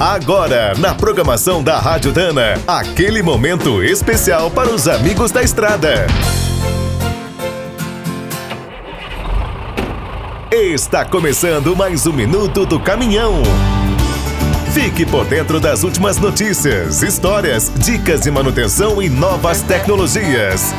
Agora, na programação da Rádio Dana, aquele momento especial para os amigos da estrada. Está começando mais um minuto do caminhão. Fique por dentro das últimas notícias, histórias, dicas de manutenção e novas tecnologias.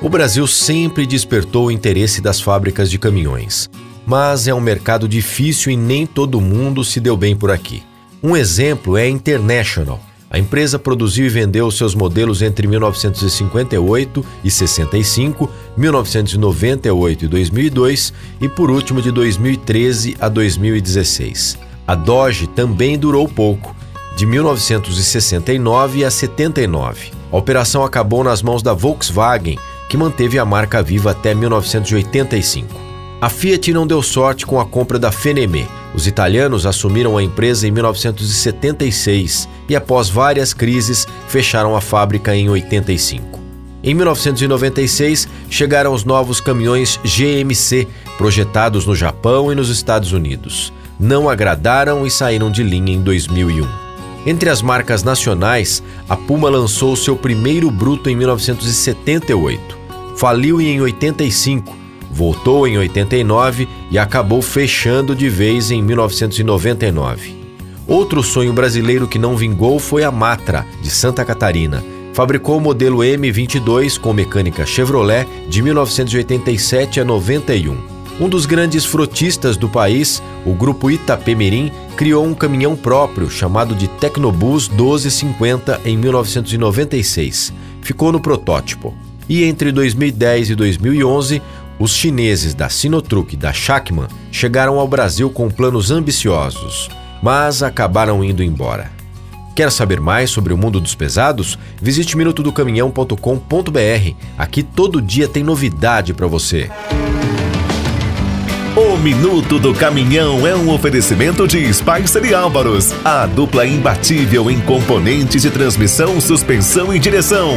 O Brasil sempre despertou o interesse das fábricas de caminhões mas é um mercado difícil e nem todo mundo se deu bem por aqui. Um exemplo é a International. A empresa produziu e vendeu seus modelos entre 1958 e 65, 1998 e 2002 e por último de 2013 a 2016. A Dodge também durou pouco, de 1969 a 79. A operação acabou nas mãos da Volkswagen, que manteve a marca viva até 1985. A Fiat não deu sorte com a compra da Fenemé. Os italianos assumiram a empresa em 1976 e, após várias crises, fecharam a fábrica em 85. Em 1996, chegaram os novos caminhões GMC, projetados no Japão e nos Estados Unidos. Não agradaram e saíram de linha em 2001. Entre as marcas nacionais, a Puma lançou seu primeiro bruto em 1978. Faliu em 85 voltou em 89 e acabou fechando de vez em 1999. Outro sonho brasileiro que não vingou foi a Matra, de Santa Catarina. Fabricou o modelo M22 com mecânica Chevrolet de 1987 a 91. Um dos grandes frotistas do país, o grupo Itapemirim, criou um caminhão próprio chamado de Tecnobus 1250 em 1996. Ficou no protótipo. E entre 2010 e 2011, os chineses da Sinotruc e da Shakman chegaram ao Brasil com planos ambiciosos, mas acabaram indo embora. Quer saber mais sobre o mundo dos pesados? Visite minutodocaminhão.com.br. Aqui todo dia tem novidade para você. O Minuto do Caminhão é um oferecimento de Spicer e Álvaros, a dupla imbatível em componentes de transmissão, suspensão e direção.